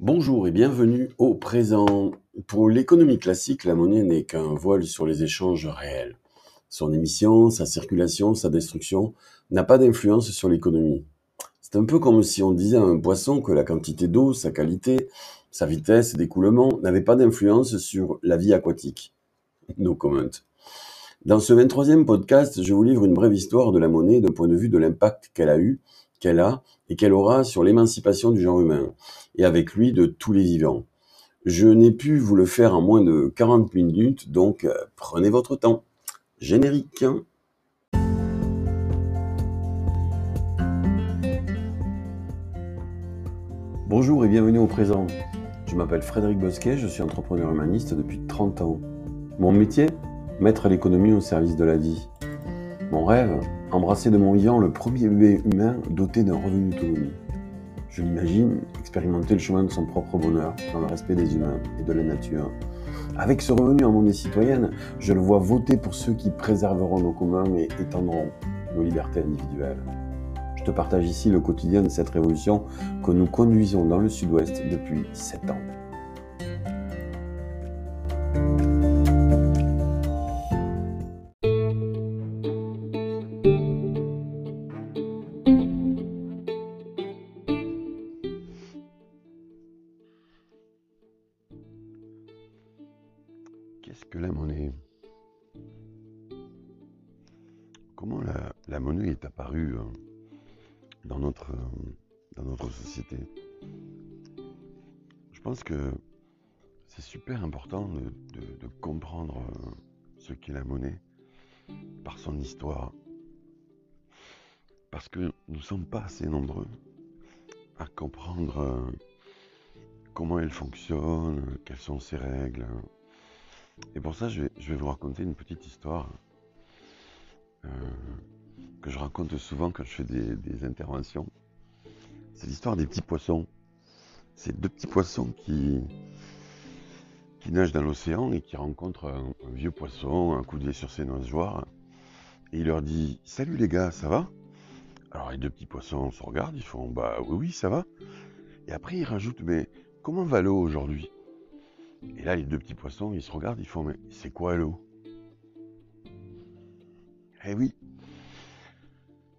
Bonjour et bienvenue au présent. Pour l'économie classique, la monnaie n'est qu'un voile sur les échanges réels. Son émission, sa circulation, sa destruction n'a pas d'influence sur l'économie. C'est un peu comme si on disait à un poisson que la quantité d'eau, sa qualité, sa vitesse d'écoulement n'avaient pas d'influence sur la vie aquatique. No comment. Dans ce 23e podcast, je vous livre une brève histoire de la monnaie d'un point de vue de l'impact qu'elle a eu, qu'elle a et qu'elle aura sur l'émancipation du genre humain, et avec lui de tous les vivants. Je n'ai pu vous le faire en moins de 40 minutes, donc euh, prenez votre temps. Générique. Bonjour et bienvenue au présent. Je m'appelle Frédéric Bosquet, je suis entrepreneur humaniste depuis 30 ans. Mon métier Mettre l'économie au service de la vie. Mon rêve Embrasser de mon vivant le premier bébé humain doté d'un revenu autonome. Je l'imagine expérimenter le chemin de son propre bonheur dans le respect des humains et de la nature. Avec ce revenu en monnaie citoyenne, je le vois voter pour ceux qui préserveront nos communs et étendront nos libertés individuelles. Je te partage ici le quotidien de cette révolution que nous conduisons dans le sud-ouest depuis sept ans. Pense que c'est super important de, comprendre euh, ce qu'est la monnaie par son histoire. Parce que nous ne sommes pas assez nombreux à comprendre comment elle fonctionne, quelles sont ses règles, et pour ça, je vais, vous raconter une petite histoire euh, que je raconte souvent quand je fais des, interventions. C'est l'histoire des petits poissons. C'est deux petits poissons qui, qui nagent dans l'océan et qui rencontrent un, vieux poisson, un coup de sur ses nageoires. Et il leur dit Salut les gars, ça va? Alors les deux petits poissons se regardent, ils font Bah oui, oui, ça va. Et après ils rajoutent Mais comment va l'eau aujourd'hui? Et là, les deux petits poissons, ils se regardent, ils font, mais c'est quoi l'eau? Eh oui,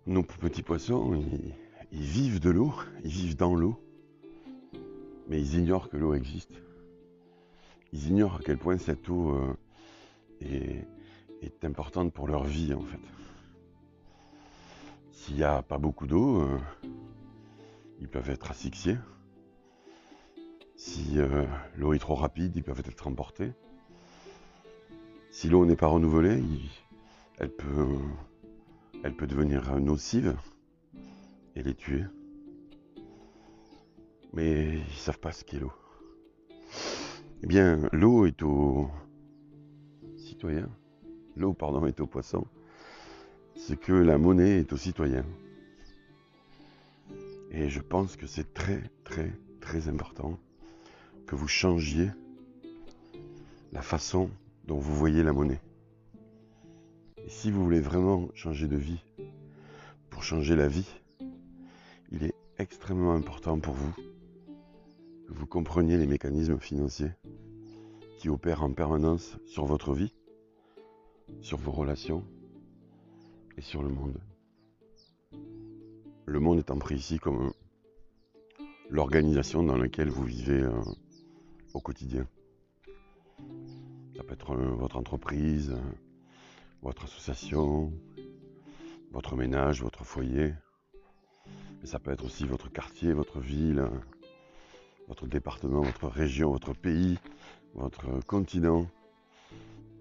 nos petits poissons, ils, vivent de l'eau, ils vivent dans l'eau, mais ils ignorent que l'eau existe. Ils ignorent à quel point cette eau euh, est, importante pour leur vie, en fait. S'il n'y a pas beaucoup d'eau, euh, ils peuvent être asphyxiés. Si euh, l'eau est trop rapide, ils peuvent être emportés. Si l'eau n'est pas renouvelée, elle peut devenir nocive et les tuer. Mais ils ne savent pas ce qu'est l'eau. Eh bien, l'eau est au citoyen. L'eau, pardon, est au poisson. C'est que la monnaie est au citoyen. Et je pense que c'est très, très, très important que vous changiez la façon dont vous voyez la monnaie. Et si vous voulez vraiment changer de vie, pour changer la vie, il est extrêmement important pour vous vous compreniez les mécanismes financiers qui opèrent en permanence sur votre vie, sur vos relations et sur le monde. Le monde étant pris ici comme l'organisation dans laquelle vous vivez euh, au quotidien. Ça peut être euh, votre entreprise, votre association, votre ménage, votre foyer. Mais ça peut être aussi votre quartier, votre ville, votre département, votre région, votre pays, votre continent,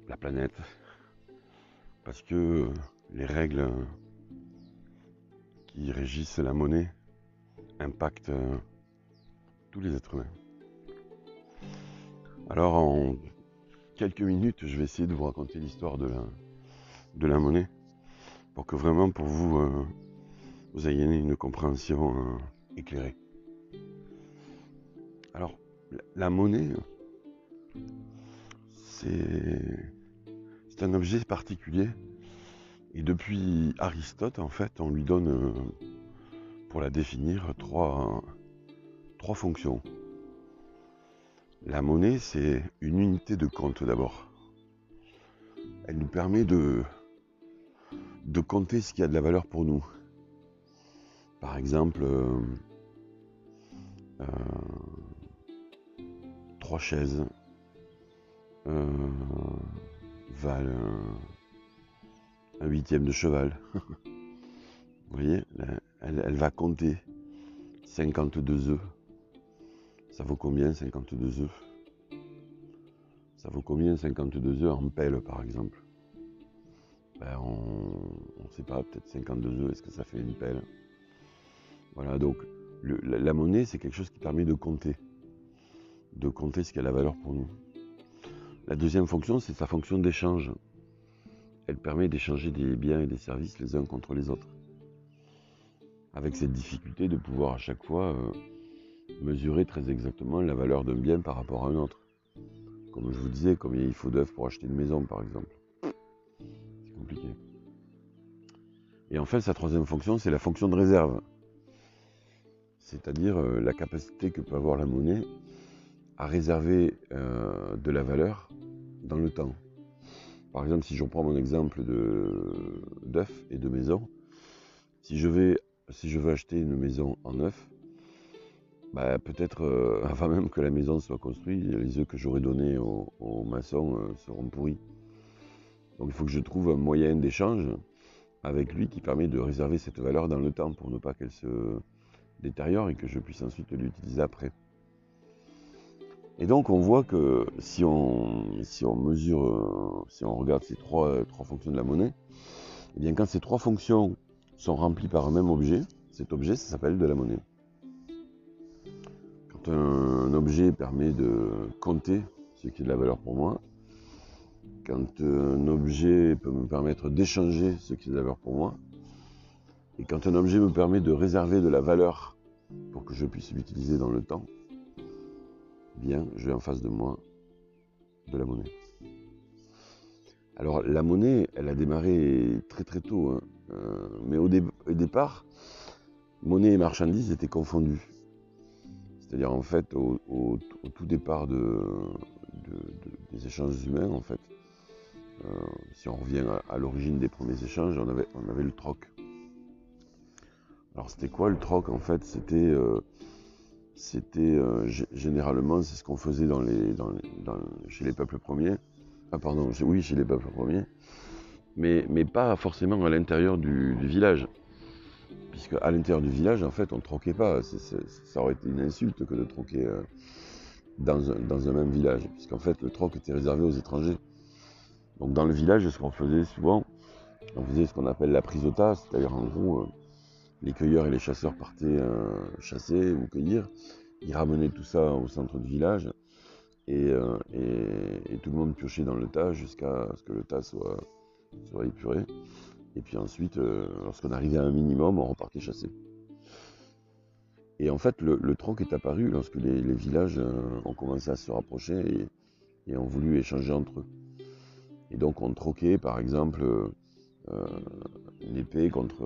la planète. Parce que les règles qui régissent la monnaie impactent tous les êtres humains. Alors en quelques minutes, je vais essayer de vous raconter l'histoire de la, de la monnaie pour que vraiment pour vous, euh, vous ayez une compréhension euh, éclairée. La, monnaie, c'est un objet particulier. Et depuis Aristote, en fait, on lui donne, euh, pour la définir, trois, fonctions. La monnaie, c'est une unité de compte d'abord. Elle nous permet de, de compter ce qui a de la valeur pour nous. Par exemple, euh, euh, trois chaises euh, valent un, huitième de cheval. Vous voyez, elle, va compter 52 œufs. Ça vaut combien 52 œufs? Ça vaut combien 52 œufs en pelle par exemple? Ben, On ne sait pas, peut-être 52 œufs, est-ce que ça fait une pelle? Voilà, donc la, monnaie c'est quelque chose qui permet de compter. De compter ce qui a valeur pour nous. La deuxième fonction, c'est sa fonction d'échange. Elle permet d'échanger des biens et des services les uns contre les autres. Avec cette difficulté de pouvoir à chaque fois euh, mesurer très exactement la valeur d'un bien par rapport à un autre. Comme je vous disais, combien il faut d'œufs pour acheter une maison, par exemple. C'est compliqué. Et enfin, sa troisième fonction, c'est la fonction de réserve. C'est-à-dire euh, la capacité que peut avoir la monnaie à réserver euh, de la valeur dans le temps. Par exemple, si je reprends mon exemple d'œufs et de maison, si je, vais, veux acheter une maison en œufs, bah, peut-être euh, avant même que la maison soit construite, les œufs que j'aurais donnés aux, maçons euh, seront pourris. Donc il faut que je trouve un moyen d'échange avec lui qui permet de réserver cette valeur dans le temps pour ne pas qu'elle se détériore et que je puisse ensuite l'utiliser après. Et donc on voit que si on, mesure, euh, si on regarde ces trois, trois fonctions de la monnaie, eh bien quand ces trois fonctions sont remplies par un même objet, cet objet ça s'appelle de la monnaie. Un objet permet de compter ce qui est de la valeur pour moi, quand un objet peut me permettre d'échanger ce qui est de la valeur pour moi, et quand un objet me permet de réserver de la valeur pour que je puisse l'utiliser dans le temps, bien, j'ai en face de moi de la monnaie. Alors, la monnaie, elle a démarré très très tôt, hein. euh, mais au, au, départ, monnaie et marchandise étaient confondus. C'est-à-dire en fait au, tout départ de, des échanges humains, en fait, euh, si on revient à, l'origine des premiers échanges, on avait, on avait le troc. Alors c'était quoi le troc en fait? C'était euh, c'était euh, généralement c'est ce qu'on faisait dans dans chez les peuples premiers. Ah pardon, oui chez les peuples premiers, mais, mais pas forcément à l'intérieur du village puisque à l'intérieur du village, en fait, on ne troquait pas. ça aurait été une insulte que de troquer euh, dans, un, même village, puisqu'en fait, le troc était réservé aux étrangers. Donc dans le village, ce qu'on faisait souvent, on faisait ce qu'on appelle la tas, c'est-à-dire en gros, euh, les cueilleurs et les chasseurs partaient euh, chasser ou cueillir, ils ramenaient tout ça au centre du village, et, tout le monde piochait dans le tas jusqu'à ce que le tas soit, épuré. Et puis ensuite, euh, lorsqu'on arrivait à un minimum, on repartait chasser. Et en fait, le, troc est apparu lorsque les, villages euh, ont commencé à se rapprocher et, ont voulu échanger entre eux. Et donc on troquait par exemple euh, une épée contre,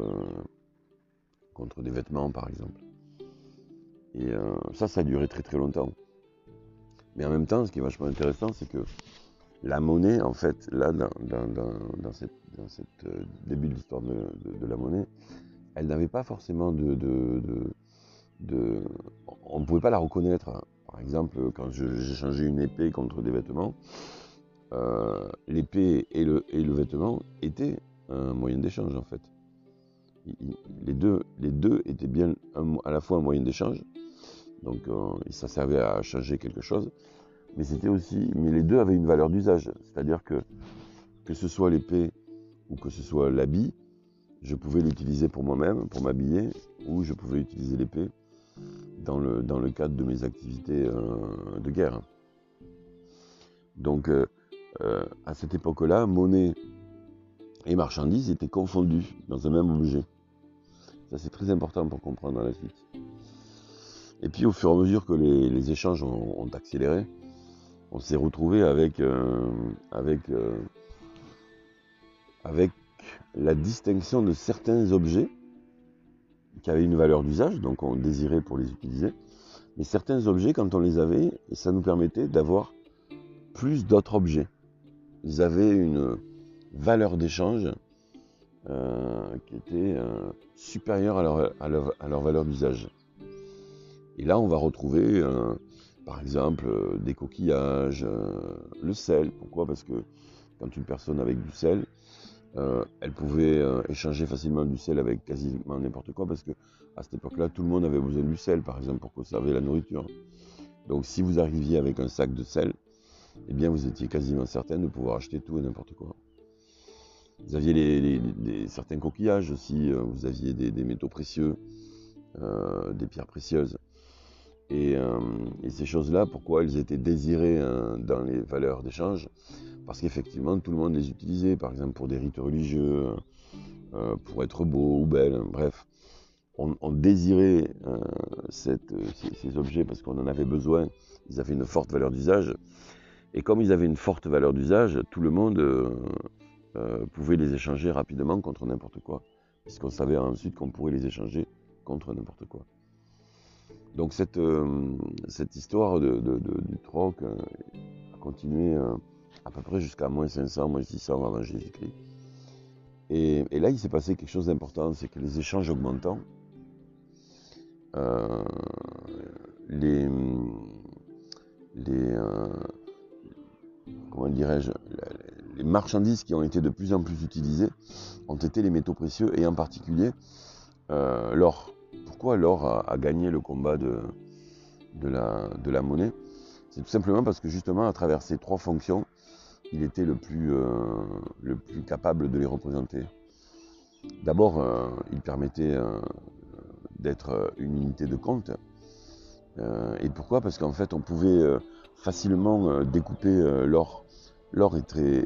contre des vêtements par exemple. Et ça, ça a duré très très longtemps. Mais en même temps, ce qui est vachement intéressant, c'est que la monnaie, en fait, là, dans, dans, euh, début de l'histoire de, la monnaie, elle n'avait pas forcément de, On ne pouvait pas la reconnaître. Par exemple, quand changé une épée contre des vêtements, euh, l'épée et le vêtement étaient un moyen d'échange, en fait. Les deux, étaient bien à la fois un moyen d'échange, donc euh, ça servait à changer quelque chose, mais c'était aussi, mais les deux avaient une valeur d'usage, c'est-à-dire que que ce soit l'épée ou que ce soit l'habit, je pouvais l'utiliser pour moi-même, pour m'habiller, ou je pouvais utiliser l'épée dans le, cadre de mes activités euh, de guerre. Donc, euh, à cette époque-là, monnaie et marchandises étaient confondus dans un même objet. Ça, c'est très important pour comprendre la suite. Et puis, au fur et à mesure que les, échanges ont accéléré, on s'est retrouvé avec, euh, avec, euh, avec la distinction de certains objets qui avaient une valeur d'usage, donc on désirait pour les utiliser, Mais certains objets, quand on les avait, ça nous permettait d'avoir plus d'autres objets. Ils avaient une valeur d'échange euh, qui était supérieure à leur, valeur d'usage. Et là, on va retrouver, euh, par exemple, des coquillages, le sel. Pourquoi? Parce que quand une personne avec du sel, elle pouvait échanger facilement du sel avec quasiment n'importe quoi, parce que à cette époque-là, tout le monde avait besoin du sel, par exemple, pour conserver la nourriture. Donc, si vous arriviez avec un sac de sel, eh bien, vous étiez quasiment certain de pouvoir acheter tout et n'importe quoi. Vous aviez certains coquillages aussi, euh, vous aviez des, métaux précieux, euh, des pierres précieuses. Euh, et, ces choses-là, pourquoi elles étaient désirées hein, dans les valeurs d'échange? Parce qu'effectivement, tout le monde les utilisait, par exemple pour des rites religieux, pour être beau ou belle, hein, bref. On, désirait ces, objets parce qu'on en avait besoin, ils avaient une forte valeur d'usage. Et comme ils avaient une forte valeur d'usage, tout le monde euh, pouvait les échanger rapidement contre n'importe quoi, puisqu'on savait ensuite qu'on pourrait les échanger contre n'importe quoi. Donc cette, euh, histoire de, du troc euh, a continué à peu près jusqu'à moins 500, moins 600 avant Jésus-Christ. Et, et, là, il s'est passé quelque chose d'important, c'est que les échanges augmentant, les, les comment dirais-je, les marchandises qui ont été de plus en plus utilisées ont été les métaux précieux et en particulier euh, l'or. Pourquoi l'or a, gagné le combat de, la, monnaie? C'est tout simplement parce que justement à travers ces trois fonctions, il était le plus, euh, capable de les représenter. D'abord, euh, il permettait d'être une unité de compte. et pourquoi? Parce qu'en fait, on pouvait facilement découper l'or l'or était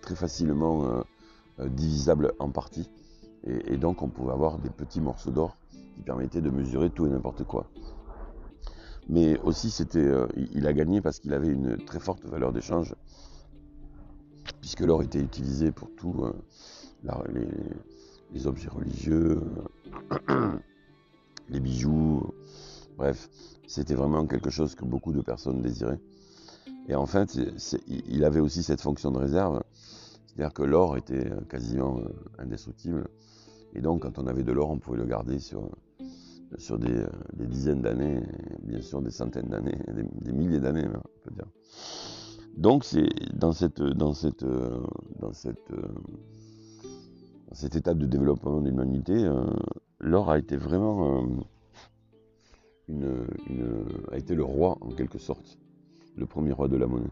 très facilement euh, euh, divisable en parties. Et, donc on pouvait avoir des petits morceaux d'or qui permettaient de mesurer tout et n'importe quoi. Mais aussi, c'était, euh, il a gagné parce qu'il avait une très forte valeur d'échange, puisque l'or était utilisé pour tout, les, objets religieux, les bijoux, bref, c'était vraiment quelque chose que beaucoup de personnes désiraient. Et en fait, il avait aussi cette fonction de réserve, c'est-à-dire que l'or était quasiment euh, indestructible. Et donc, quand on avait de l'or, on pouvait le garder sur, sur des, dizaines d'années, bien sûr des centaines d'années, des, milliers d'années, on peut dire. Donc, c'est dans cette, dans cette, dans cette, dans cette étape de développement de l'humanité, euh, l'or a été vraiment euh, une, a été le roi en quelque sorte le premier roi de la monnaie.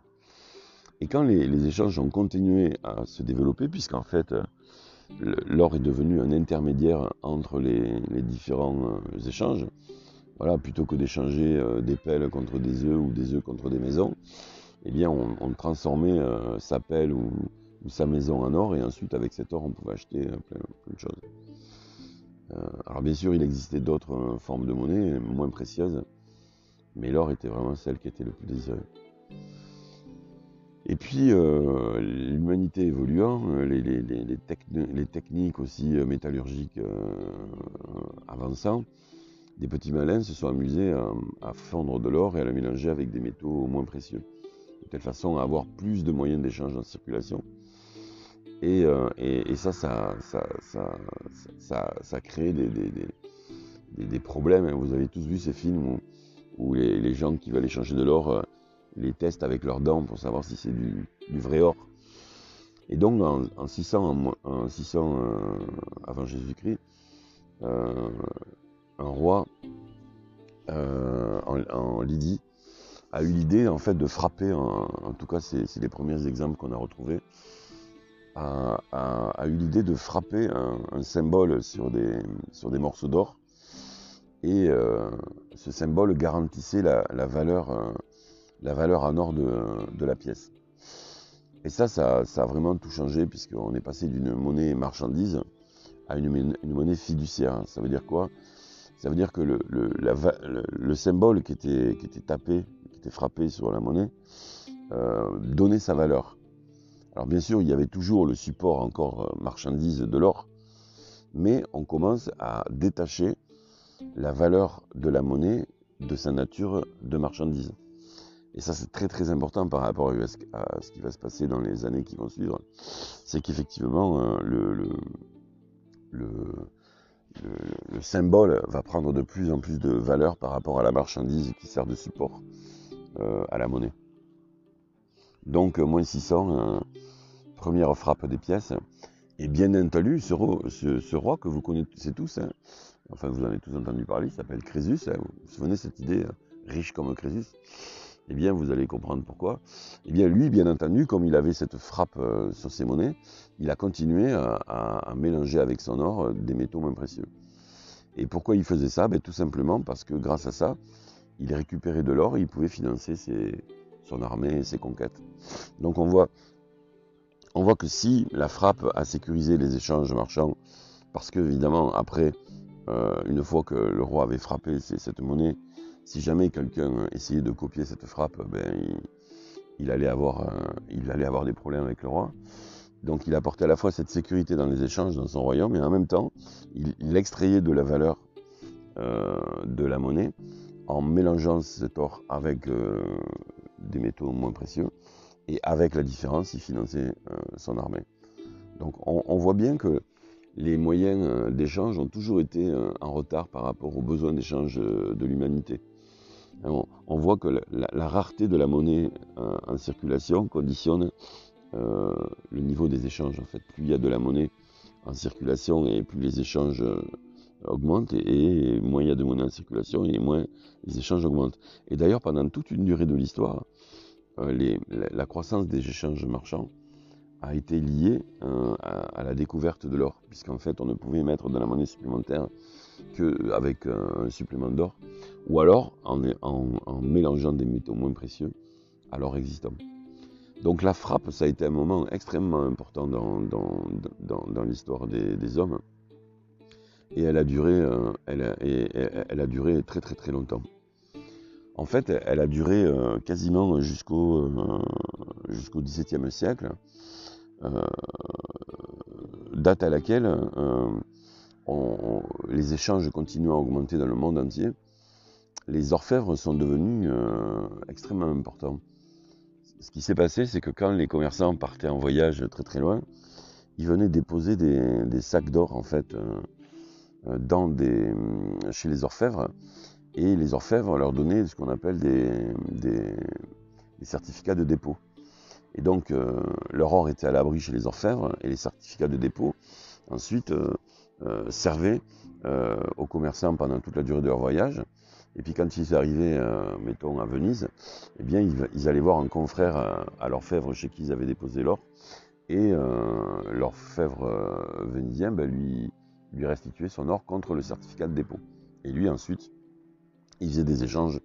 Et quand les, échanges ont continué à se développer, puisqu'en fait euh, l'or est devenu un intermédiaire entre les, différents euh, échanges, voilà, plutôt que d'échanger euh, des pelles contre des œufs ou des œufs contre des maisons, eh bien on, transformait sa pelle ou, sa maison en or et ensuite avec cet or on pouvait acheter plein, plein de choses. alors bien sûr il existait d'autres formes de monnaie moins précieuses, mais l'or était vraiment celle qui était le plus désirée. Et puis, euh, l'humanité évoluant, euh, les, techniques aussi euh, métallurgiques avançant, des petits malins se sont amusés à, fondre de l'or et à le mélanger avec des métaux moins précieux, de telle façon à avoir plus de moyens d'échange en circulation. Et, ça, ça, ça, ça, crée des, problèmes. Vous avez tous vu ces films où où les, gens qui veulent échanger de l'or euh, les testent avec leurs dents pour savoir si c'est du, vrai or. Et donc en, 600, en, 600 euh, avant Jésus-Christ, euh, un roi en, Lydie a eu l'idée en fait de frapper, en, tout cas c'est les premiers exemples qu'on a retrouvés, a, eu l'idée de frapper un, symbole sur des morceaux d'or et euh, ce symbole garantissait la, valeur, euh, la valeur en or de, la pièce. Et ça, ça, a vraiment tout changé puisqu'on est passé d'une monnaie marchandise à une, monnaie fiduciaire. Ça veut dire quoi? Ça veut dire que le, symbole qui était, tapé, qui était frappé sur la monnaie, euh, donnait sa valeur. Alors bien sûr, il y avait toujours le support encore marchandise de l'or, mais on commence à détacher la valeur de la monnaie de sa nature de marchandise. Et ça, c'est très très important par rapport à ce qui va se passer dans les années qui vont suivre. C'est qu'effectivement, euh, le, le, le, le, symbole va prendre de plus en plus de valeur par rapport à la marchandise qui sert de support euh, à la monnaie. Donc, moins 600, première frappe des pièces. Et bien entendu, ce, ce, roi que vous connaissez tous, hein, enfin vous en avez tous entendu parler, il s'appelle Crésus. Hein, vous vous souvenez de cette idée, hein, riche comme Crésus? Eh bien vous allez comprendre pourquoi. Eh bien lui, bien entendu, comme il avait cette frappe euh, sur ses monnaies, il a continué à, mélanger avec son or euh, des métaux moins précieux. Et pourquoi il faisait ça? Ben, Tout simplement parce que grâce à ça, il récupérait de l'or et il pouvait financer son armée et ses conquêtes. Donc on voit, on voit que si la frappe a sécurisé les échanges marchands, parce que évidemment après, euh, une fois que le roi avait frappé cette monnaie, si jamais quelqu'un essayait de copier cette frappe, ben, il, allait avoir, il allait avoir des problèmes avec le roi. Donc il apportait à la fois cette sécurité dans les échanges dans son royaume, et en même temps, il, extrayait de la valeur euh, de la monnaie en mélangeant cet or avec euh, des métaux moins précieux, et avec la différence, il finançait euh, son armée. Donc on, voit bien que les moyens d'échange ont toujours été en retard par rapport aux besoins d'échange de l'humanité. On, voit que la, rareté de la monnaie euh, en, circulation conditionne euh, le niveau des échanges. En fait, plus il y a de la monnaie en circulation et plus les échanges euh, augmentent et, moins il y a de monnaie en circulation et moins les échanges augmentent. Et d'ailleurs, pendant toute une durée de l'histoire, la, croissance des échanges marchands a été liée à, la découverte de l'or, puisqu'en fait, on ne pouvait mettre de la monnaie supplémentaire qu'avec un supplément d'or ou alors en, mélangeant des métaux moins précieux à l'or existant. Donc la frappe, ça a été un moment extrêmement important dans, l'histoire des, hommes. Et elle a duré, euh, très très très longtemps. En fait, elle a duré euh, quasiment euh, jusqu'au XVIIe siècle, date à laquelle les échanges continuent à augmenter dans le monde entier les orfèvres sont devenus euh, extrêmement importants. Ce qui s'est passé, c'est que quand les commerçants partaient en voyage très très loin, ils venaient déposer des, sacs d'or en fait euh, euh, chez les orfèvres, et les orfèvres leur donnaient ce qu'on appelle des, certificats de dépôt. Et donc leur or était à l'abri chez les orfèvres, et les certificats de dépôt ensuite servaient aux commerçants pendant toute la durée de leur voyage et puis quand ils arrivaient, euh, mettons, à Venise, eh bien, ils, allaient voir un confrère euh, à l'orfèvre chez qui ils avaient déposé l'or. Et euh, l'orfèvre euh, vénitien ben, lui, lui restituait son or contre le certificat de dépôt. Et lui, ensuite, il faisait des échanges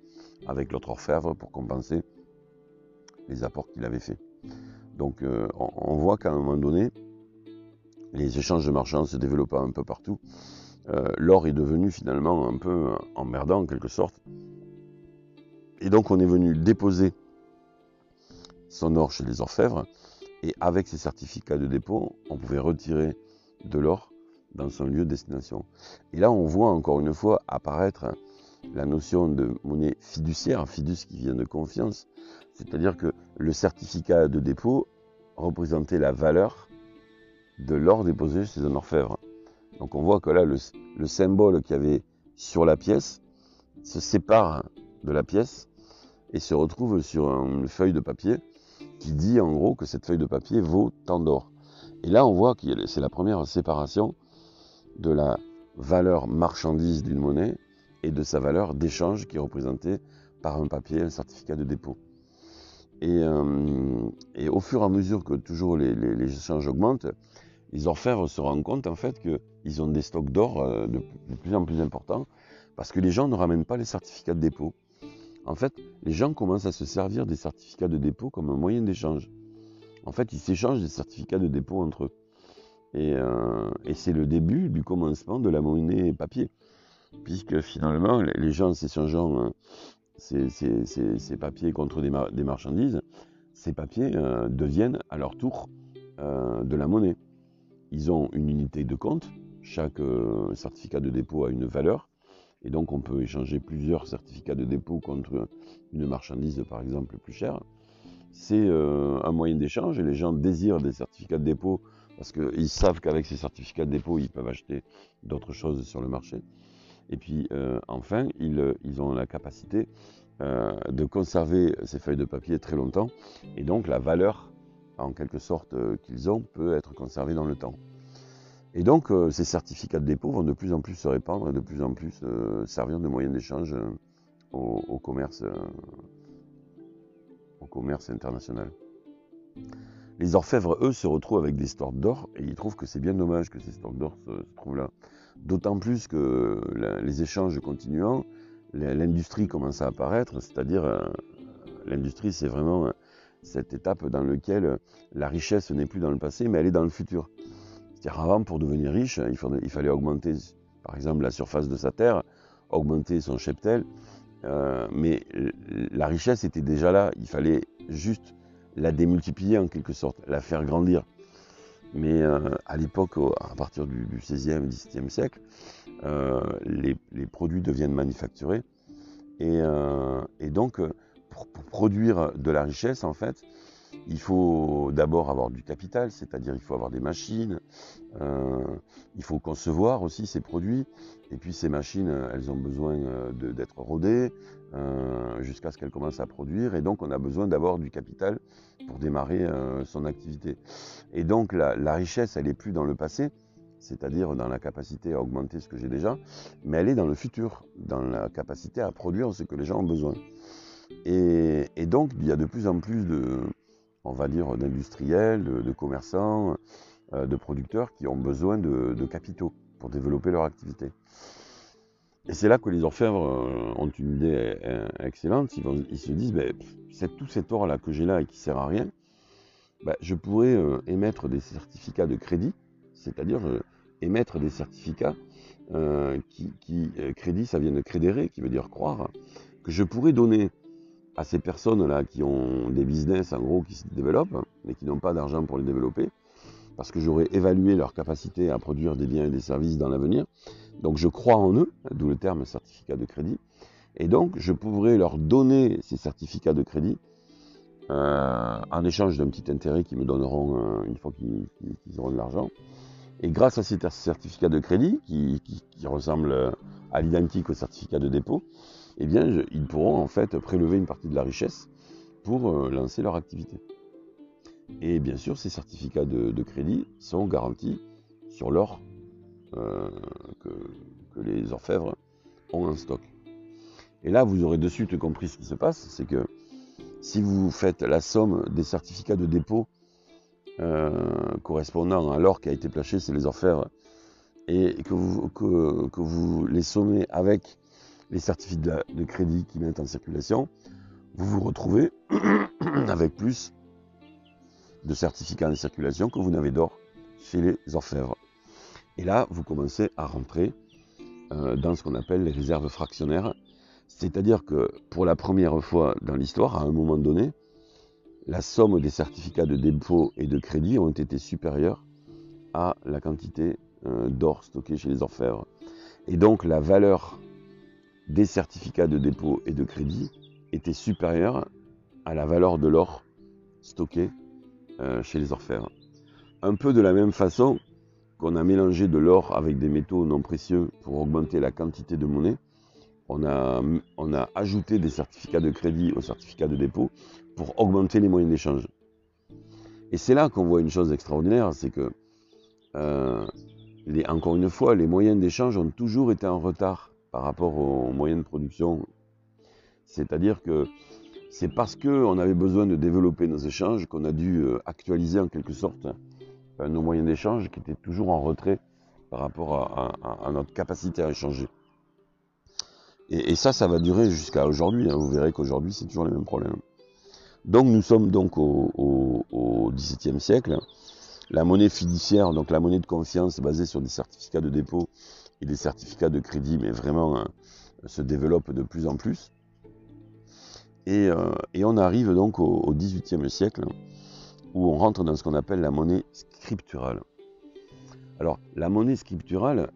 avec l'autre orfèvre pour compenser les apports qu'il avait faits. Donc, on, on, voit qu'à un moment donné, les échanges de marchands se développaient un peu partout. Euh, l'or est devenu finalement un peu emmerdant en quelque sorte. Et donc on est venu déposer son or chez les orfèvres, et avec ces certificats de dépôt, on pouvait retirer de l'or dans son lieu de destination. Et là, on voit encore une fois apparaître la notion de monnaie fiduciaire, fidus qui vient de confiance, c'est-à-dire que le certificat de dépôt représentait la valeur de l'or déposé chez un orfèvre. Donc on voit que là, le, symbole qu'il y avait sur la pièce se sépare de la pièce et se retrouve sur une feuille de papier qui dit en gros que cette feuille de papier vaut tant d'or. Et là, on voit que c'est la première séparation de la valeur marchandise d'une monnaie et de sa valeur d'échange qui est représentée par un papier, un certificat de dépôt. Et, euh, au fur et à mesure que toujours les échanges augmentent, les orfèvres se rendent compte en fait qu'ils ont des stocks d'or euh, de, plus en plus importants parce que les gens ne ramènent pas les certificats de dépôt. En fait, les gens commencent à se servir des certificats de dépôt comme un moyen d'échange. En fait, ils s'échangent des certificats de dépôt entre eux. Et, euh, c'est le début du commencement de la monnaie papier. Puisque finalement, les gens s'échangeant euh, ces, papiers contre des, marchandises, ces papiers deviennent à leur tour de la monnaie ils ont une unité de compte. Chaque euh, certificat de dépôt a une valeur. Et donc on peut échanger plusieurs certificats de dépôt contre une marchandise par exemple plus chère. C'est euh, un moyen d'échange et les gens désirent des certificats de dépôt parce qu'ils savent qu'avec ces certificats de dépôt, ils peuvent acheter d'autres choses sur le marché. Et puis euh, enfin, ils, ils, ont la capacité euh, de conserver ces feuilles de papier très longtemps et donc la valeur en quelque sorte qu'ils ont peut être conservée dans le temps. Et donc, euh, ces certificats de dépôt vont de plus en plus se répandre et de plus en plus euh, servir de moyen d'échange euh, au, commerce, au commerce international. Les orfèvres, eux, se retrouvent avec des stocks d'or et ils trouvent que c'est bien dommage que ces stocks d'or se, trouvent là. D'autant plus que les échanges continuant, l'industrie commence à apparaître, c'est-à-dire l'industrie, c'est vraiment cette étape dans laquelle la richesse n'est plus dans le passé, mais elle est dans le futur. C'est-à-dire avant, pour devenir riche, il, fallait, augmenter, par exemple, la surface de sa terre, augmenter son cheptel, euh, mais la richesse était déjà là, il fallait juste la démultiplier en quelque sorte, la faire grandir. Mais euh, à l'époque, à partir du, du 16e, 17e siècle, euh, les, produits deviennent manufacturés. Et, donc, pour, produire de la richesse, en fait, il faut d'abord avoir du capital, c'est-à-dire il faut avoir des machines, euh, il faut concevoir aussi ces produits, et puis ces machines, elles ont besoin euh, d'être rodées euh, jusqu'à ce qu'elles commencent à produire, et donc on a besoin d'avoir du capital pour démarrer son activité. Et donc la, richesse, elle n'est plus dans le passé, c'est-à-dire dans la capacité à augmenter ce que j'ai déjà, mais elle est dans le futur, dans la capacité à produire ce que les gens ont besoin. Et donc il y a de plus en plus de on va dire, d'industriels, de, commerçants, euh, de producteurs qui ont besoin de, capitaux pour développer leur activité. Et c'est là que les orfèvres euh, ont une idée euh, excellente. Ils, se disent, ben, tout cet or-là que j'ai là et qui sert à rien, ben, je pourrais émettre des certificats de crédit, c'est-à-dire émettre des certificats qui, qui crédit, ça vient de crédérer, qui veut dire croire, que je pourrais donner à ces personnes-là qui ont des business en gros qui se développent, mais qui n'ont pas d'argent pour les développer, parce que j'aurais évalué leur capacité à produire des biens et des services dans l'avenir. Donc je crois en eux, d'où le terme certificat de crédit. Et donc je pourrais leur donner ces certificats de crédit euh, en échange d'un petit intérêt qu'ils me donneront euh, une fois qu'ils auront de l'argent. Et grâce à ces certificats de crédit, qui, qui ressemblent à l'identique au certificat de dépôt, eh bien, ils pourront en fait prélever une partie de la richesse pour euh, lancer leur activité. Et bien sûr, ces certificats de, crédit sont garantis sur l'or euh, que, les orfèvres ont en stock. Et là, vous aurez de suite compris ce qui se passe, c'est que si vous faites la somme des certificats de dépôt euh, correspondant à l'or qui a été placé chez les orfèvres et que vous les sommez avec les certificats de crédit qui mettent en circulation, vous vous retrouvez avec plus de certificats en circulation que vous n'avez d'or chez les orfèvres. Et là, vous commencez à rentrer euh, dans ce qu'on appelle les réserves fractionnaires. C'est-à-dire que pour la première fois dans l'histoire, à un moment donné, la somme des certificats de dépôt et de crédit ont été supérieures à la quantité euh, d'or stocké chez les orfèvres. Et donc la valeur des certificats de dépôt et de crédit était supérieure à la valeur de l'or stocké euh, chez les orfèvres. Un peu de la même façon qu'on a mélangé de l'or avec des métaux non précieux pour augmenter la quantité de monnaie, on a, on a ajouté des certificats de crédit aux certificats de dépôt pour augmenter les moyens d'échange. Et c'est là qu'on voit une chose extraordinaire, c'est que, euh, encore une fois, les moyens d'échange ont toujours été en retard par rapport aux moyens de production. C'est-à-dire que c'est parce qu'on avait besoin de développer nos échanges qu'on a dû euh, actualiser en quelque sorte euh, nos moyens d'échange qui étaient toujours en retrait par rapport à, notre capacité à échanger. Et, ça, ça va durer jusqu'à aujourd'hui. Hein. Vous verrez qu'aujourd'hui, c'est toujours les mêmes problèmes. Donc nous sommes donc au, au, XVIIe siècle. La monnaie fiduciaire, donc la monnaie de confiance basée sur des certificats de dépôt, et les certificats de crédit, mais vraiment hein, se développent de plus en plus. Euh, et, on arrive donc au XVIIIe siècle, où on rentre dans ce qu'on appelle la monnaie scripturale. Alors, la monnaie scripturale,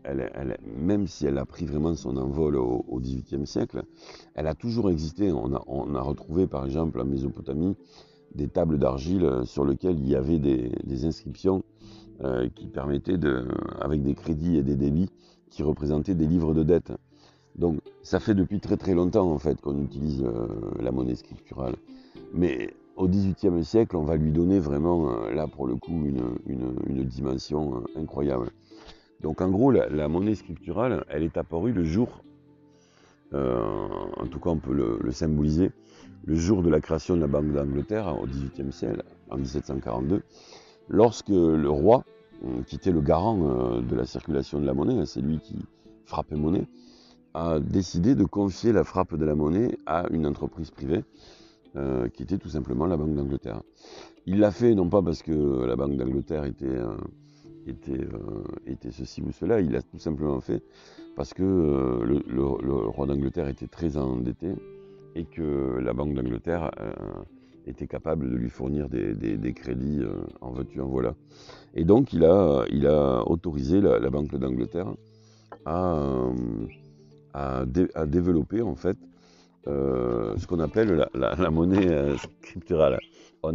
même si elle a pris vraiment son envol au XVIIIe siècle, elle a toujours existé. On a, retrouvé, par exemple, en Mésopotamie, des tables d'argile sur lesquelles il y avait des, inscriptions euh, qui permettaient, de, avec des crédits et des débits, qui représentaient des livres de dette. Donc, ça fait depuis très très longtemps, en fait, qu'on utilise euh, la monnaie scripturale. Mais au XVIIIe siècle, on va lui donner vraiment, euh, là pour le coup, une, dimension euh, incroyable. Donc en gros, la, monnaie scripturale, elle est apparue le jour, en tout cas on peut le, symboliser, le jour de la création de la Banque d'Angleterre au XVIIIe siècle, en 1742, lorsque le roi, qui était le garant de la circulation de la monnaie, c'est lui qui frappait monnaie, a décidé de confier la frappe de la monnaie à une entreprise privée euh, qui était tout simplement la Banque d'Angleterre. Il l'a fait non pas parce que la Banque d'Angleterre euh, euh, était, ceci ou cela, il l'a tout simplement fait parce que le, roi d'Angleterre était très endetté et que la Banque d'Angleterre était capable de lui fournir des, crédits en voiture, en voilà. Et donc il a, il a autorisé la, Banque d'Angleterre à, à, à, développer en fait euh, ce qu'on appelle la, monnaie euh, scripturale.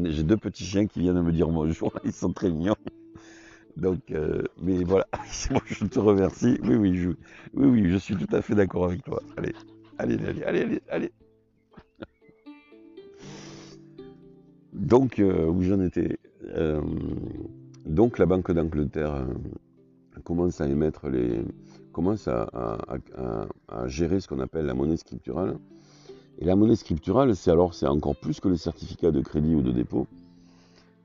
J'ai deux petits chiens qui viennent me dire bonjour, ils sont très mignons. Donc, euh, mais voilà, je te remercie. Oui, oui, je, oui, oui, je suis tout à fait d'accord avec toi. Allez, allez, allez, allez, allez. Donc, où j'en étais Donc, la Banque d'Angleterre commence à émettre les, commence à gérer ce qu'on appelle la monnaie scripturale. Et la monnaie scripturale, c'est alors c'est encore plus que le certificat de crédit ou de dépôt.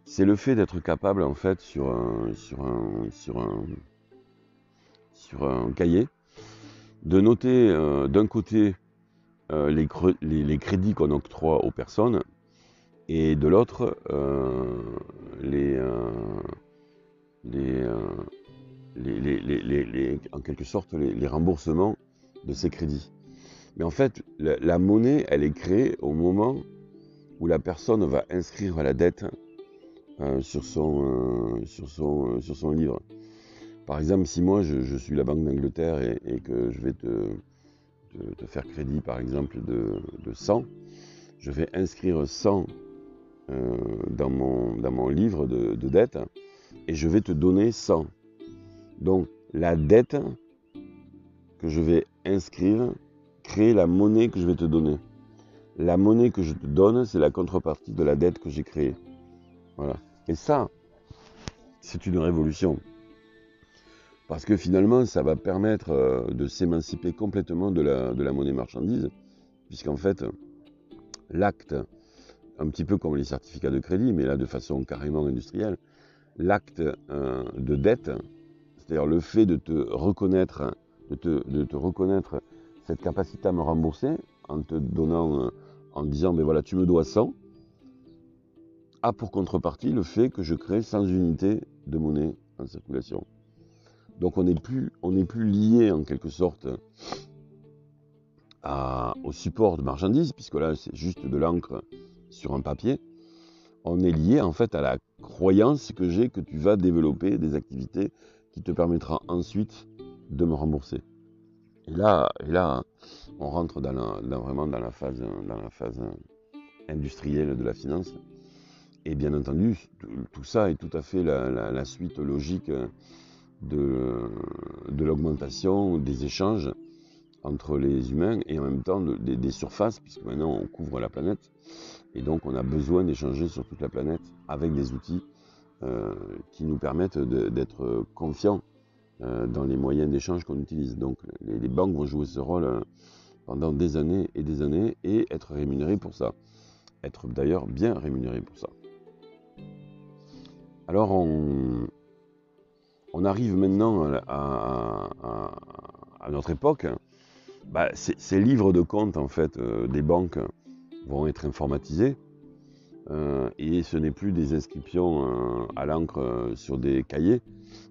C'est le fait d'être capable en fait sur un, sur un, sur un, cahier de noter euh, d'un côté euh, les, les, crédits qu'on octroie aux personnes et de l'autre euh, les, les, en quelque sorte les remboursements de ces crédits. Mais en fait, la, monnaie, elle est créée au moment où la personne va inscrire la dette euh, sur, son, euh, sur, son, euh, sur son livre. Par exemple, si moi je, suis la Banque d'Angleterre et, que je vais te, te, faire crédit, par exemple, de, de 100, je vais inscrire 100 dans, mon, dans mon livre de, de dette et je vais te donner 100. Donc, la dette que je vais inscrire créer la monnaie que je vais te donner. La monnaie que je te donne, c'est la contrepartie de la dette que j'ai créée. Voilà. Et ça, c'est une révolution. Parce que finalement, ça va permettre euh, de s'émanciper complètement de la, de la monnaie marchandise, puisqu'en fait, l'acte, un petit peu comme les certificats de crédit, mais là de façon carrément industrielle, l'acte euh, de dette, c'est-à-dire le fait de te reconnaître, cette capacité à me rembourser en te donnant, euh, en disant, mais ben voilà, tu me dois 100, a pour contrepartie le fait que je crée 100 unités de monnaie en circulation. Donc on n'est plus, plus lié en quelque sorte au support de marchandises, puisque là c'est juste de l'encre sur un papier. On est lié en fait à la croyance que j'ai que tu vas développer des activités qui te permettra ensuite de me rembourser. Et là, et là on rentre dans, vraiment dans la, phase, dans la phase industrielle de la finance. Et bien entendu, tout, ça est tout à fait la, suite logique de, de l'augmentation des échanges entre les humains et en même temps des, surfaces, puisque maintenant on couvre la planète. Et donc on a besoin d'échanger sur toute la planète avec des outils euh, qui nous permettent d'être confiants euh, dans les moyens d'échange qu'on utilise. Donc les, banques vont jouer ce rôle euh, pendant des années et des années et être rémunérées pour ça. Être d'ailleurs bien rémunérées pour ça. Alors on, arrive maintenant à, notre époque. Bah, ces livres de compte en fait des banques vont être informatisés. et ce n'est plus des inscriptions à l'encre sur des cahiers,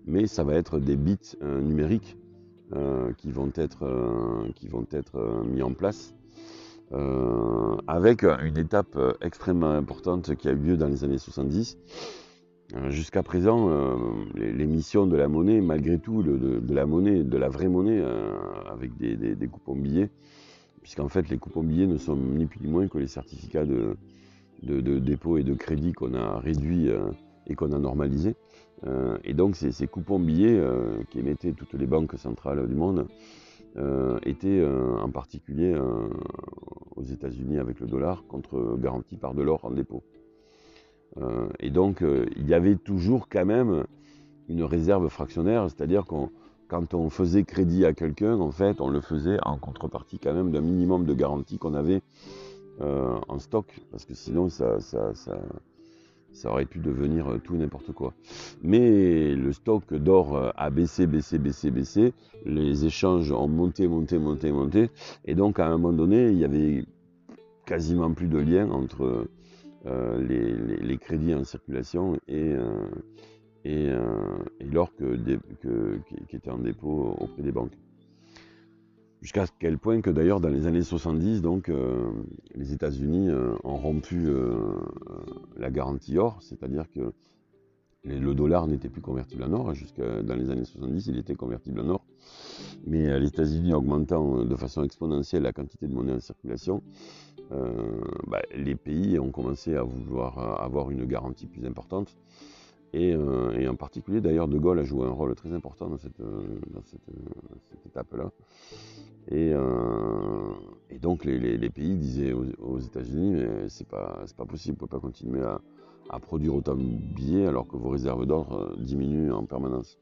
mais ça va être des bits euh, numériques euh, qui vont être, euh, qui vont être mis en place. avec une étape extrêmement importante qui a eu lieu dans les années 70, Jusqu'à présent, l'émission de la monnaie, malgré tout, de, la monnaie, de la vraie monnaie, avec des, coupons billets, puisqu'en fait les coupons billets ne sont ni plus ni moins que les certificats de, dépôt et de crédit qu'on a réduits et qu'on a normalisés. et donc ces, coupons billets qui émettaient toutes les banques centrales du monde euh, euh, en particulier euh, aux États-Unis avec le dollar contre garantie par de l'or en dépôt. et donc il y avait toujours quand même une réserve fractionnaire, c'est-à-dire qu'on quand on faisait crédit à quelqu'un, en fait, on le faisait en contrepartie quand même d'un minimum de garantie qu'on avait en stock, parce que sinon ça, ça, ça, ça aurait pu devenir euh, tout n'importe quoi. Mais le stock d'or euh, a baissé, baissé, baissé, baissé. Les échanges ont monté, monté, monté, monté. Et donc à un moment donné, il y avait quasiment plus de lien entre euh, les, crédits en circulation et, et, l'or qui était en dépôt auprès des banques. Jusqu'à quel point que d'ailleurs dans les années 70, donc, euh, les États-Unis euh, ont rompu euh, la garantie or, c'est-à-dire que le dollar n'était plus convertible en or. Jusqu'à dans les années 70, il était convertible en or. Mais les États-Unis augmentant de façon exponentielle la quantité de monnaie en circulation, bah, les pays ont commencé à vouloir avoir une garantie plus importante. Euh, et, en particulier, d'ailleurs, De Gaulle a joué un rôle très important dans cette, euh, euh, étape-là. Et, donc, les, pays disaient aux, États-Unis Mais c'est pas, pas possible, vous pouvez pas continuer à, produire autant de billets alors que vos réserves d'or diminuent en permanence.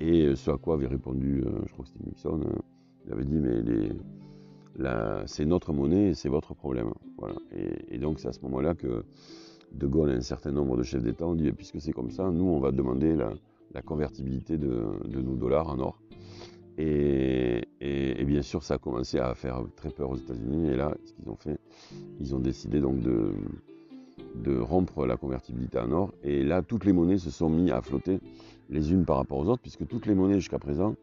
Et ce à quoi avait répondu, je crois que c'était Nixon, il avait dit Mais c'est notre monnaie et c'est votre problème. Voilà. Et donc, c'est à ce moment-là que de Gaulle et un certain nombre de chefs d'État ont dit, puisque c'est comme ça, nous, on va demander la, convertibilité de, nos dollars en or. Et, bien sûr, ça a commencé à faire très peur aux États-Unis. Et là, ce qu'ils ont fait, ils ont décidé donc de, de rompre la convertibilité en or. Et là, toutes les monnaies se sont mises à flotter les unes par rapport aux autres, puisque toutes les monnaies jusqu'à présent,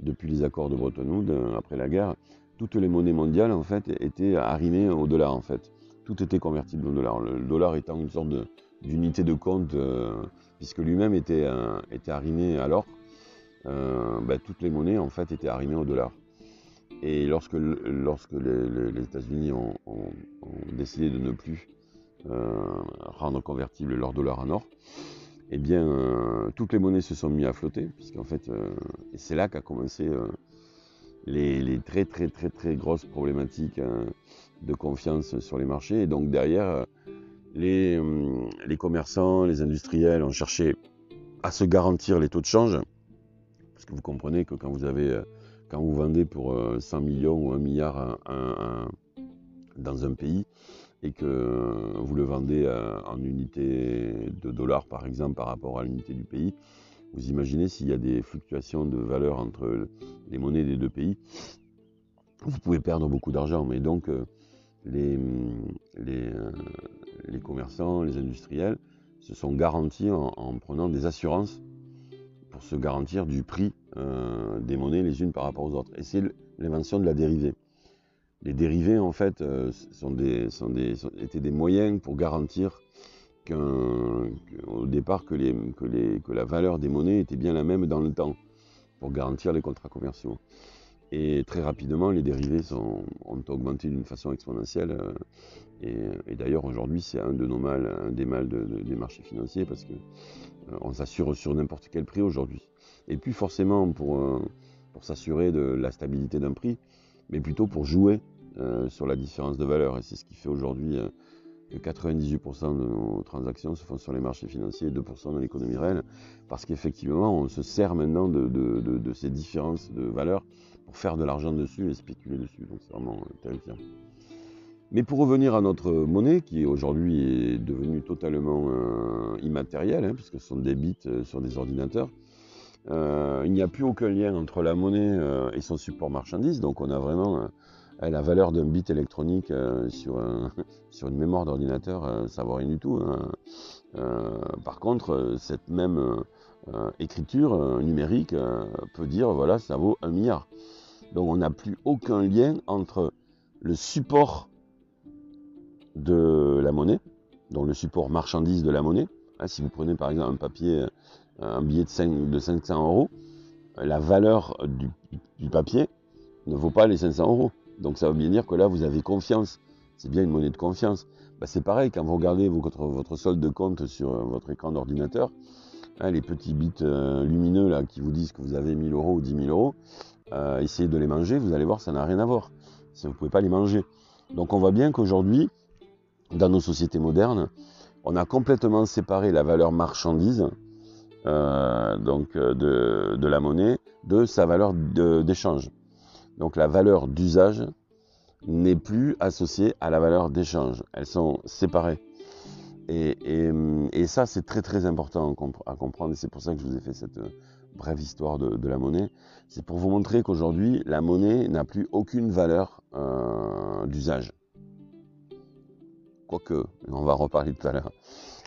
depuis les accords de Bretton Woods, euh, après la guerre, toutes les monnaies mondiales, en fait, étaient arrimées au dollar, en fait tout était convertible au dollar. Le dollar étant une sorte d'unité de, compte, euh, puisque lui-même était, était arrimé à l'or, euh, bah, toutes les monnaies en fait étaient arrimées au dollar. Et lorsque, les, États-Unis ont, décidé de ne plus euh, rendre convertible leur dollar en or, eh bien, toutes les monnaies se sont mises à flotter, puisqu'en fait, c'est là qu'a commencé les, très très très très grosses problématiques de confiance sur les marchés. Et donc derrière, euh, les, hum, les, commerçants, les industriels ont cherché à se garantir les taux de change. Parce que vous comprenez que quand vous avez, euh, quand vous vendez pour 100 euh, millions ou 1 milliard dans un pays et que vous le vendez en unité de dollars par exemple par rapport à l'unité du pays, vous imaginez s'il y a des fluctuations de valeur entre les monnaies des deux pays, vous pouvez perdre beaucoup d'argent. Mais donc, les, euh, les, commerçants, les industriels se sont garantis en, prenant des assurances pour se garantir du prix euh, des monnaies les unes par rapport aux autres. Et c'est l'invention de la dérivée. Les dérivés, en fait, euh, étaient des moyens pour garantir qu'au départ que la valeur des monnaies était bien la même dans le temps, pour garantir les contrats commerciaux. Et très rapidement, les dérivés ont augmenté d'une façon exponentielle. Euh, et, d'ailleurs, aujourd'hui, c'est un de nos mâles, un des mâles des marchés financiers parce qu'on euh, s'assure sur n'importe quel prix aujourd'hui. Et plus forcément pour, euh, pour s'assurer de la stabilité d'un prix, mais plutôt pour jouer sur la différence de valeur. Et c'est ce qui fait aujourd'hui que 98% de nos transactions se font sur les marchés financiers et 2% dans l'économie réelle. Parce qu'effectivement, on se sert maintenant de ces différences de valeur pour faire de l'argent dessus et spéculer dessus. Donc c'est vraiment euh, terrifiant. Mais pour revenir à notre monnaie, qui aujourd'hui est devenue totalement euh, immatérielle, hein, puisque ce sont des bits euh, sur des ordinateurs, il n'y a plus aucun lien entre la monnaie et son support marchandise. Donc on a vraiment la valeur d'un bit électronique sur, sur une mémoire d'ordinateur, ça vaut rien du tout. Hein. par contre, cette même écriture numérique peut dire voilà, ça vaut un milliard. Donc on n'a plus aucun lien entre le support de la monnaie, donc le support marchandise de la monnaie, Hein, si vous prenez par exemple un papier, un billet de, 5, de 500 euros, la valeur du, papier ne vaut pas les 500 euros. Donc ça veut bien dire que là, vous avez confiance. C'est bien une monnaie de confiance. Bah, c'est pareil, quand vous regardez votre, solde de compte sur votre écran d'ordinateur, hein, les petits bits euh, lumineux là, qui vous disent que vous avez 1000 euros ou 10 000 euros, euh, essayez de les manger, vous allez voir, ça n'a rien à voir. Vous ne pouvez pas les manger. Donc on voit bien qu'aujourd'hui, dans nos sociétés modernes, on a complètement séparé la valeur marchandise euh, donc euh, de, la monnaie de sa valeur d'échange. Donc la valeur d'usage n'est plus associée à la valeur d'échange. Elles sont séparées. Et, ça, c'est très très important à comprendre. Et c'est pour ça que je vous ai fait cette brève histoire de, la monnaie. C'est pour vous montrer qu'aujourd'hui, la monnaie n'a plus aucune valeur euh, d'usage. Quoique, on va reparler tout à l'heure.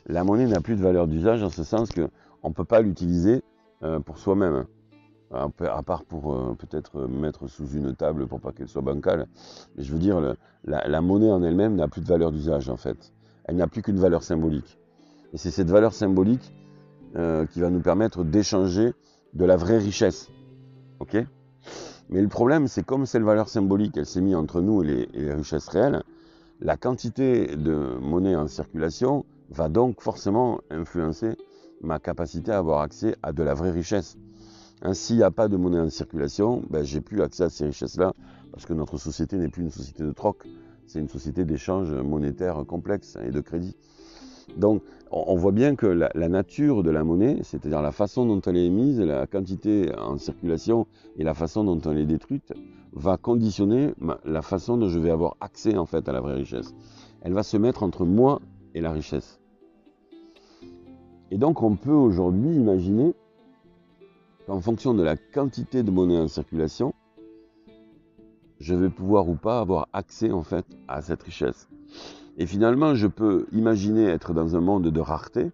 La monnaie n'a plus de valeur d'usage en ce sens qu'on ne peut pas l'utiliser euh, pour soi-même. À part pour euh, peut-être mettre sous une table pour pas qu'elle soit bancale. Mais je veux dire, la, monnaie en elle-même n'a plus de valeur d'usage en fait. Elle n'a plus qu'une valeur symbolique. Et c'est cette valeur symbolique qui va nous permettre d'échanger de la vraie richesse. Ok? Mais le problème, c'est comme cette valeur symbolique, elle s'est mise entre nous et les, richesses réelles, la quantité de monnaie en circulation va donc forcément influencer ma capacité à avoir accès à de la vraie richesse. Ainsi, il n'y a pas de monnaie en circulation, ben, j'ai plus accès à ces richesses-là, parce que notre société n'est plus une société de troc, c'est une société d'échange monétaire complexe et de crédit. Donc, on voit bien que la, nature de la monnaie, c'est-à-dire la façon dont elle est émise, la quantité en circulation et la façon dont elle est détruite, va conditionner la façon dont je vais avoir accès en fait à la vraie richesse. Elle va se mettre entre moi et la richesse. Et donc, on peut aujourd'hui imaginer qu'en fonction de la quantité de monnaie en circulation, je vais pouvoir ou pas avoir accès en fait à cette richesse. Et finalement, je peux imaginer être dans un monde de rareté,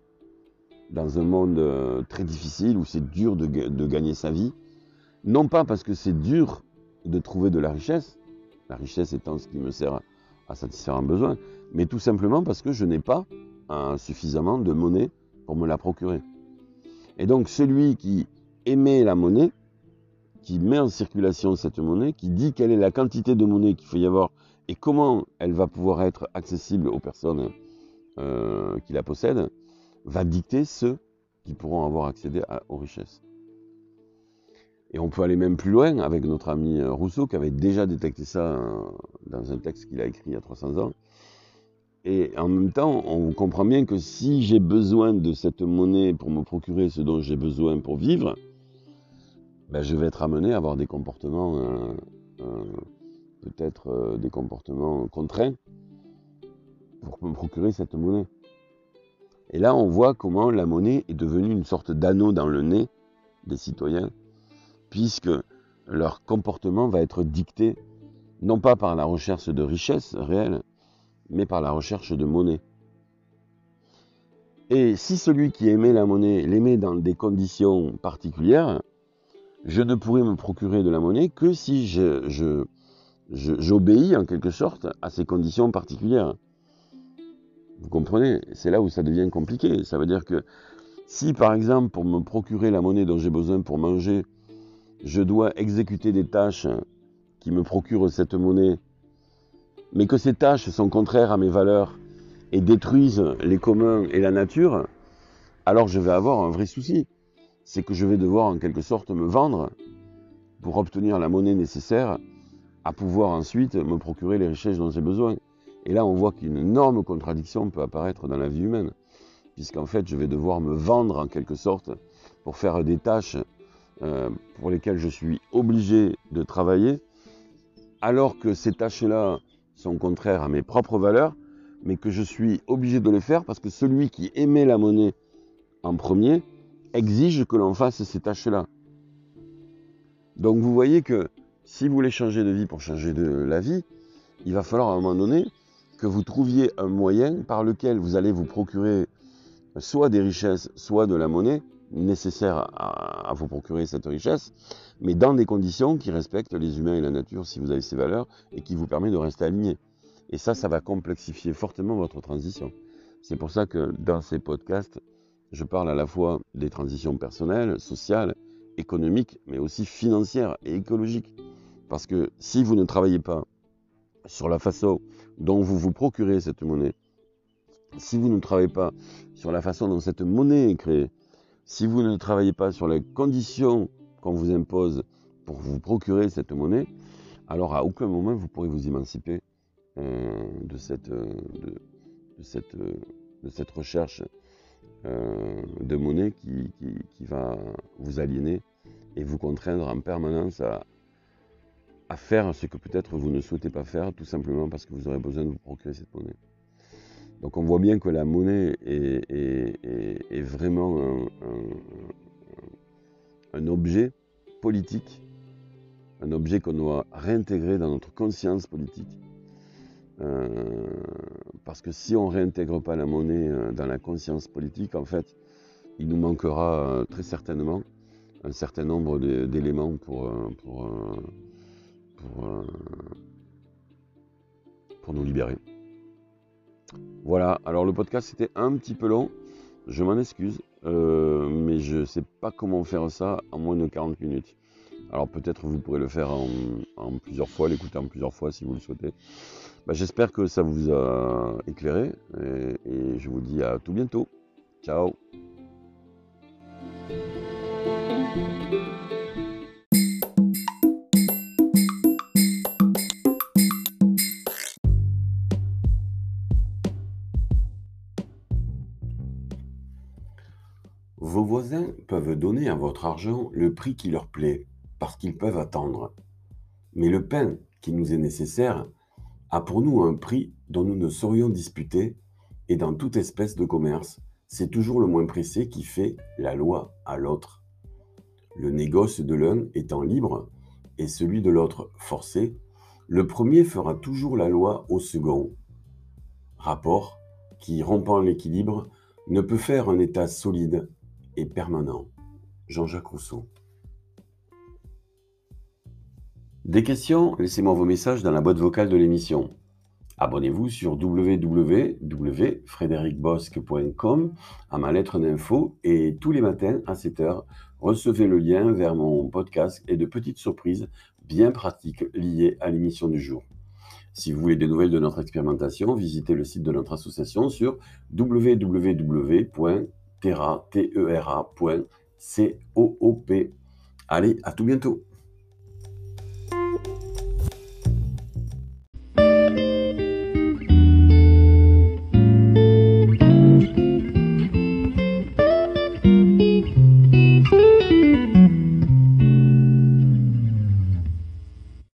dans un monde euh, très difficile où c'est dur de, gagner sa vie, non pas parce que c'est dur de trouver de la richesse, la richesse étant ce qui me sert à satisfaire un besoin, mais tout simplement parce que je n'ai pas un, suffisamment de monnaie pour me la procurer. Et donc celui qui émet la monnaie, qui met en circulation cette monnaie, qui dit quelle est la quantité de monnaie qu'il faut y avoir et comment elle va pouvoir être accessible aux personnes euh, qui la possèdent, va dicter ceux qui pourront avoir accédé aux richesses. Et on peut aller même plus loin avec notre ami euh, Rousseau qui avait déjà détecté ça euh, dans un texte qu'il a écrit il y a 300 ans. Et en même temps, on comprend bien que si j'ai besoin de cette monnaie pour me procurer ce dont j'ai besoin pour vivre, ben je vais être amené à avoir des comportements peut-être euh, des comportements contraints pour me procurer cette monnaie. Et là, on voit comment la monnaie est devenue une sorte d'anneau dans le nez des citoyens, puisque leur comportement va être dicté non pas par la recherche de richesse réelle, mais par la recherche de monnaie. Et si celui qui aimait la monnaie l'aimait dans des conditions particulières, je ne pourrais me procurer de la monnaie que si je, j'obéis en quelque sorte à ces conditions particulières. Vous comprenez? C'est là où ça devient compliqué. Ça veut dire que si par exemple pour me procurer la monnaie dont j'ai besoin pour manger, je dois exécuter des tâches qui me procurent cette monnaie, mais que ces tâches sont contraires à mes valeurs et détruisent les communs et la nature, alors je vais avoir un vrai souci. C'est que je vais devoir en quelque sorte me vendre pour obtenir la monnaie nécessaire à pouvoir ensuite me procurer les richesses dont j'ai besoin. Et là, on voit qu'une énorme contradiction peut apparaître dans la vie humaine, puisqu'en fait, je vais devoir me vendre en quelque sorte pour faire des tâches euh, pour lesquelles je suis obligé de travailler, alors que ces tâches-là sont contraires à mes propres valeurs, mais que je suis obligé de les faire parce que celui qui émet la monnaie en premier exige que l'on fasse ces tâches-là. Donc vous voyez que si vous voulez changer de vie pour changer de la vie, il va falloir à un moment donné que vous trouviez un moyen par lequel vous allez vous procurer soit des richesses, soit de la monnaie nécessaire à, vous procurer cette richesse, mais dans des conditions qui respectent les humains et la nature si vous avez ces valeurs et qui vous permet de rester aligné. Et ça, ça va complexifier fortement votre transition. C'est pour ça que dans ces podcasts, je parle à la fois des transitions personnelles, sociales, économiques, mais aussi financières et écologiques. Parce que si vous ne travaillez pas sur la façon dont vous vous procurez cette monnaie, si vous ne travaillez pas sur la façon dont cette monnaie est créée, si vous ne travaillez pas sur les conditions qu'on vous impose pour vous procurer cette monnaie, alors à aucun moment vous pourrez vous émanciper euh, de, cette, euh, de, cette, euh, de, cette, recherche de monnaie qui, qui, va vous aliéner et vous contraindre en permanence à, à faire ce que peut-être vous ne souhaitez pas faire, tout simplement parce que vous aurez besoin de vous procurer cette monnaie. Donc on voit bien que la monnaie est, vraiment un, objet politique, un objet qu'on doit réintégrer dans notre conscience politique. Euh, parce que si on ne réintègre pas la monnaie euh, dans la conscience politique, en fait, il nous manquera euh, très certainement un certain nombre d'éléments pour, pour, pour nous libérer. Voilà, alors le podcast c'était un petit peu long, je m'en excuse, euh, mais je ne sais pas comment faire ça en moins de 40 minutes. Alors peut-être vous pourrez le faire en, plusieurs fois, l'écouter en plusieurs fois si vous le souhaitez. Bah, j'espère que ça vous a éclairé et je vous dis à tout bientôt. Ciao voisins peuvent donner à votre argent le prix qui leur plaît, parce qu'ils peuvent attendre. Mais le pain qui nous est nécessaire a pour nous un prix dont nous ne saurions disputer, et dans toute espèce de commerce, c'est toujours le moins pressé qui fait la loi à l'autre. Le négoce de l'un étant libre et celui de l'autre forcé, le premier fera toujours la loi au second. Rapport qui, rompant l'équilibre, ne peut faire un état solide et permanent. Jean-Jacques Rousseau. Des questions Laissez-moi vos messages dans la boîte vocale de l'émission. Abonnez-vous sur www.frédéricbosque.com à ma lettre d'info et tous les matins à 7h, recevez le lien vers mon podcast et de petites surprises bien pratiques liées à l'émission du jour. Si vous voulez des nouvelles de notre expérimentation, visitez le site de notre association sur www Tera, T-E-R-A, Allez, à tout bientôt.